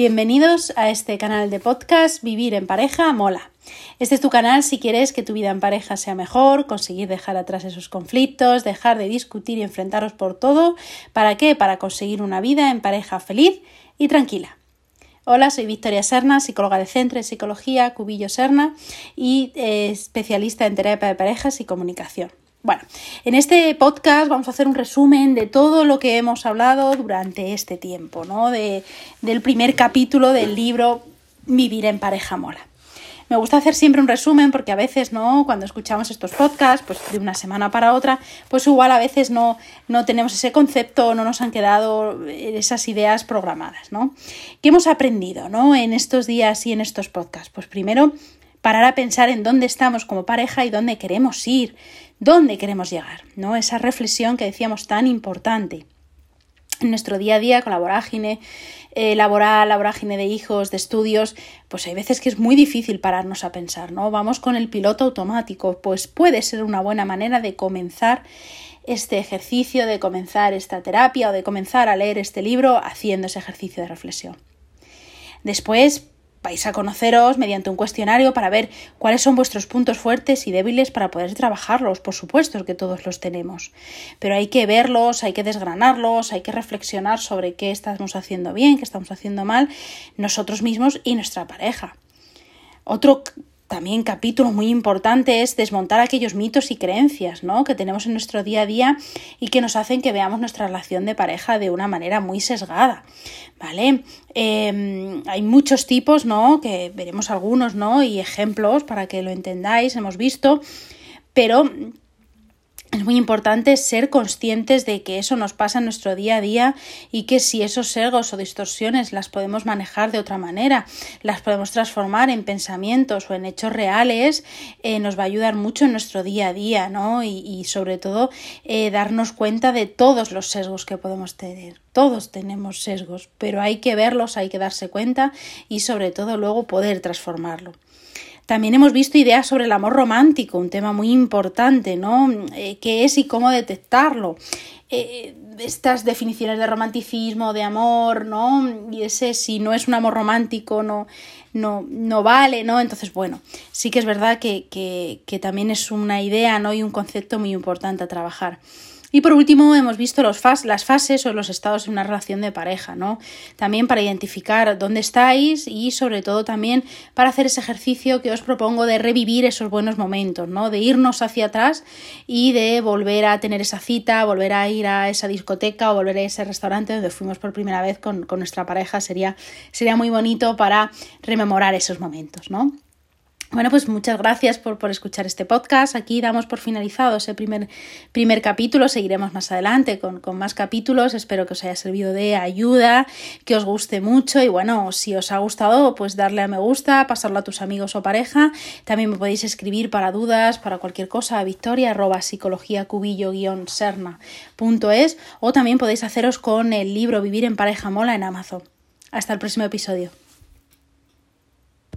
Bienvenidos a este canal de podcast Vivir en pareja mola. Este es tu canal si quieres que tu vida en pareja sea mejor, conseguir dejar atrás esos conflictos, dejar de discutir y enfrentaros por todo. ¿Para qué? Para conseguir una vida en pareja feliz y tranquila. Hola, soy Victoria Serna, psicóloga de Centro de Psicología Cubillo Serna y eh, especialista en terapia de parejas y comunicación. Bueno, en este podcast vamos a hacer un resumen de todo lo que hemos hablado durante este tiempo, ¿no? De, del primer capítulo del libro Vivir en pareja mola. Me gusta hacer siempre un resumen porque a veces, ¿no? Cuando escuchamos estos podcasts, pues de una semana para otra, pues igual a veces no, no tenemos ese concepto, no nos han quedado esas ideas programadas, ¿no? ¿Qué hemos aprendido, ¿no? En estos días y en estos podcasts? Pues primero, parar a pensar en dónde estamos como pareja y dónde queremos ir, dónde queremos llegar, ¿no? Esa reflexión que decíamos tan importante en nuestro día a día con la vorágine eh, laboral, la vorágine de hijos, de estudios, pues hay veces que es muy difícil pararnos a pensar, ¿no? Vamos con el piloto automático, pues puede ser una buena manera de comenzar este ejercicio, de comenzar esta terapia o de comenzar a leer este libro haciendo ese ejercicio de reflexión. Después, vais a conoceros mediante un cuestionario para ver cuáles son vuestros puntos fuertes y débiles para poder trabajarlos. Por supuesto que todos los tenemos, pero hay que verlos, hay que desgranarlos, hay que reflexionar sobre qué estamos haciendo bien, qué estamos haciendo mal, nosotros mismos y nuestra pareja. Otro también capítulo muy importante es desmontar aquellos mitos y creencias ¿no? que tenemos en nuestro día a día y que nos hacen que veamos nuestra relación de pareja de una manera muy sesgada. ¿Vale? Em, hay muchos tipos, ¿no? Que veremos algunos, ¿no? Y ejemplos para que lo entendáis, hemos visto, pero es muy importante ser conscientes de que eso nos pasa en nuestro día a día y que si esos sesgos o distorsiones las podemos manejar de otra manera, las podemos transformar en pensamientos o en hechos reales, eh, nos va a ayudar mucho en nuestro día a día, ¿no? Y, sobre todo eh, darnos cuenta de todos los sesgos que podemos tener. Todos tenemos sesgos, pero hay que verlos, hay que darse cuenta y sobre todo luego poder transformarlo. También hemos visto ideas sobre el amor romántico, un tema muy importante, ¿no? Eh, ¿Qué es y cómo detectarlo? Eh, estas definiciones de romanticismo, de amor, ¿no? Y ese si no es un amor romántico, no, no, no vale, ¿no? Entonces, bueno, sí que es verdad que, que, que también es una idea, ¿no? Y un concepto muy importante a trabajar. Y por último, hemos visto los las fases o los estados de una relación de pareja, ¿no? También para identificar dónde estáis y sobre todo también para hacer ese ejercicio que os propongo de revivir esos buenos momentos, ¿no? De irnos hacia atrás y de volver a tener esa cita, volver a ir a esa discoteca o volver a ese restaurante donde fuimos por primera vez con, con nuestra pareja. Sería, sería muy bonito para rememorar esos momentos, ¿no? Bueno, pues muchas gracias por, por, escuchar este podcast. Aquí damos por finalizado ese primer, primer capítulo. Seguiremos más adelante con, con, más capítulos. Espero que os haya servido de ayuda, que os guste mucho. Y bueno, si os ha gustado, pues darle a me gusta, pasarlo a tus amigos o pareja. También me podéis escribir para dudas, para cualquier cosa, a victoria arroba serna.es o también podéis haceros con el libro Vivir en pareja mola en Amazon. Hasta el próximo episodio.